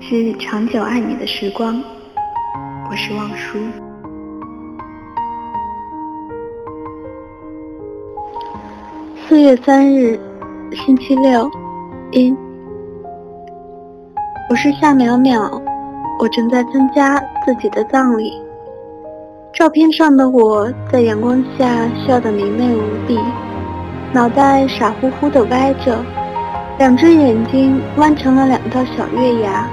是长久爱你的时光，我是望舒。四月三日，星期六，一。我是夏淼淼，我正在参加自己的葬礼。照片上的我在阳光下笑得明媚无比，脑袋傻乎乎的歪着，两只眼睛弯成了两道小月牙。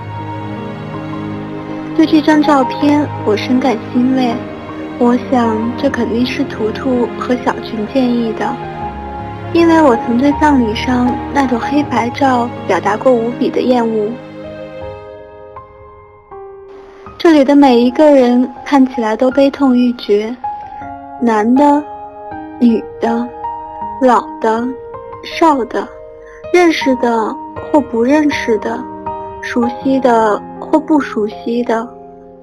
对这张照片，我深感欣慰。我想，这肯定是图图和小群建议的，因为我曾对葬礼上那种黑白照表达过无比的厌恶。这里的每一个人看起来都悲痛欲绝，男的、女的、老的、少的，认识的或不认识的，熟悉的或不熟悉的，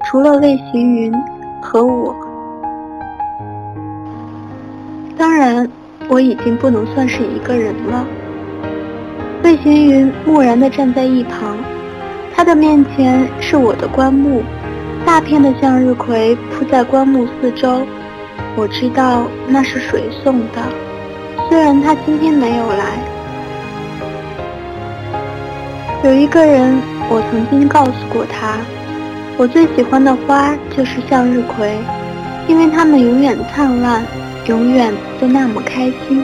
除了魏行云和我。当然，我已经不能算是一个人了。魏行云木然地站在一旁，他的面前是我的棺木。大片的向日葵铺在棺木四周，我知道那是谁送的，虽然他今天没有来。有一个人，我曾经告诉过他，我最喜欢的花就是向日葵，因为它们永远灿烂，永远都那么开心。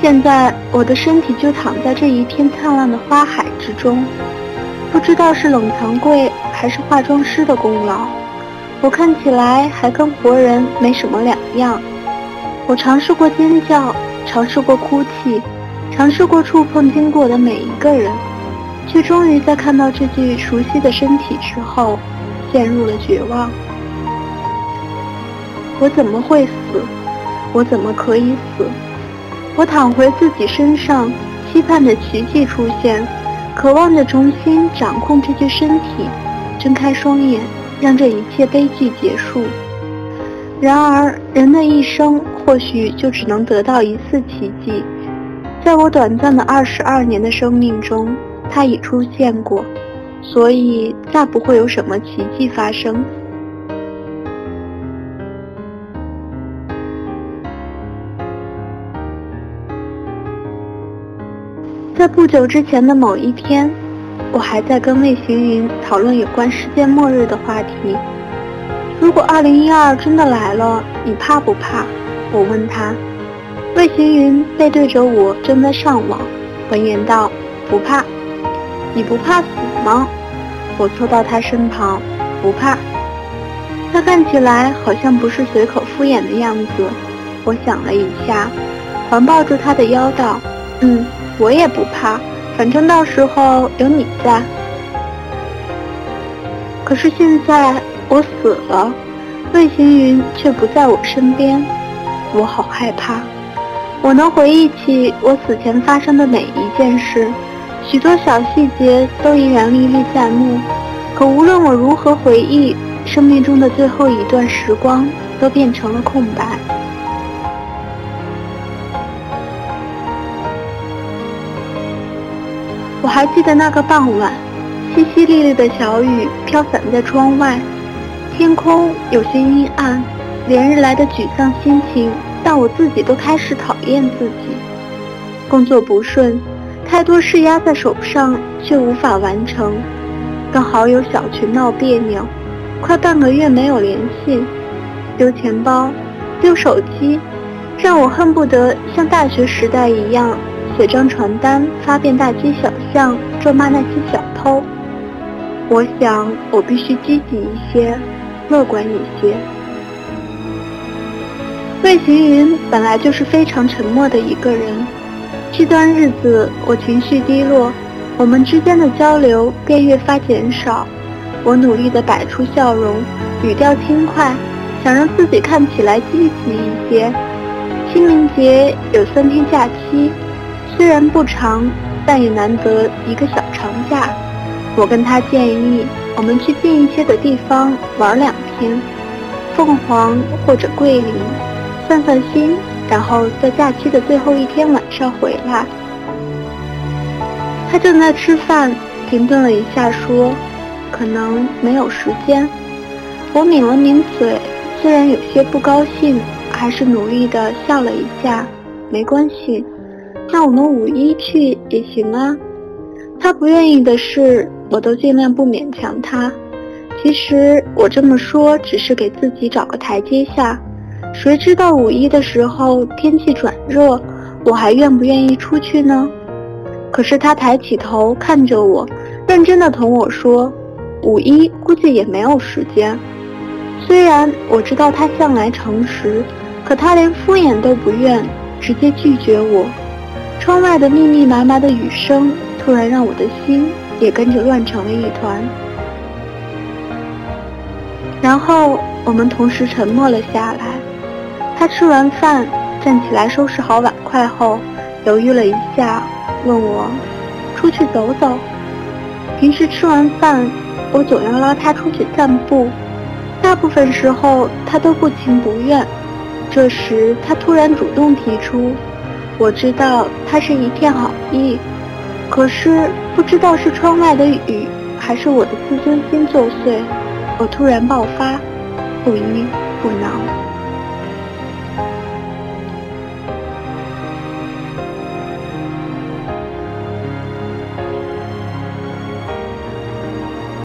现在我的身体就躺在这一片灿烂的花海之中。不知道是冷藏柜还是化妆师的功劳，我看起来还跟活人没什么两样。我尝试过尖叫，尝试过哭泣，尝试过触碰经过的每一个人，却终于在看到这具熟悉的身体之后，陷入了绝望。我怎么会死？我怎么可以死？我躺回自己身上，期盼着奇迹出现。渴望着重新掌控这具身体，睁开双眼，让这一切悲剧结束。然而，人的一生或许就只能得到一次奇迹。在我短暂的二十二年的生命中，它已出现过，所以再不会有什么奇迹发生。在不久之前的某一天，我还在跟魏行云讨论有关世界末日的话题。如果2012真的来了，你怕不怕？我问他。魏行云背对着我正在上网，闻言道：“不怕。”你不怕死吗？我凑到他身旁，不怕。他看起来好像不是随口敷衍的样子。我想了一下，环抱住他的腰道：“嗯。”我也不怕，反正到时候有你在。可是现在我死了，魏行云却不在我身边，我好害怕。我能回忆起我死前发生的每一件事，许多小细节都依然历历在目。可无论我如何回忆，生命中的最后一段时光都变成了空白。我还记得那个傍晚，淅淅沥沥的小雨飘散在窗外，天空有些阴暗，连日来的沮丧心情让我自己都开始讨厌自己。工作不顺，太多事压在手上却无法完成，跟好友小群闹别扭，快半个月没有联系，丢钱包，丢手机，让我恨不得像大学时代一样。写张传单，发遍大街小巷，咒骂那些小偷。我想，我必须积极一些，乐观一些。魏行云本来就是非常沉默的一个人，这段日子我情绪低落，我们之间的交流便越发减少。我努力地摆出笑容，语调轻快，想让自己看起来积极一些。清明节有三天假期。虽然不长，但也难得一个小长假。我跟他建议，我们去近一些的地方玩两天，凤凰或者桂林，散散心，然后在假期的最后一天晚上回来。他正在吃饭，停顿了一下，说：“可能没有时间。”我抿了抿嘴，虽然有些不高兴，还是努力的笑了一下。没关系，那我们五一去也行啊。他不愿意的事，我都尽量不勉强他。其实我这么说，只是给自己找个台阶下。谁知道五一的时候天气转热，我还愿不愿意出去呢？可是他抬起头看着我，认真的同我说：“五一估计也没有时间。”虽然我知道他向来诚实，可他连敷衍都不愿，直接拒绝我。窗外的密密麻麻的雨声，突然让我的心也跟着乱成了一团。然后我们同时沉默了下来。他吃完饭站起来收拾好碗筷后，犹豫了一下，问我出去走走。平时吃完饭，我总要拉他出去散步，大部分时候他都不情不愿。这时他突然主动提出，我知道他是一片好意，可是不知道是窗外的雨，还是我的自尊心作祟，我突然爆发，不依不挠。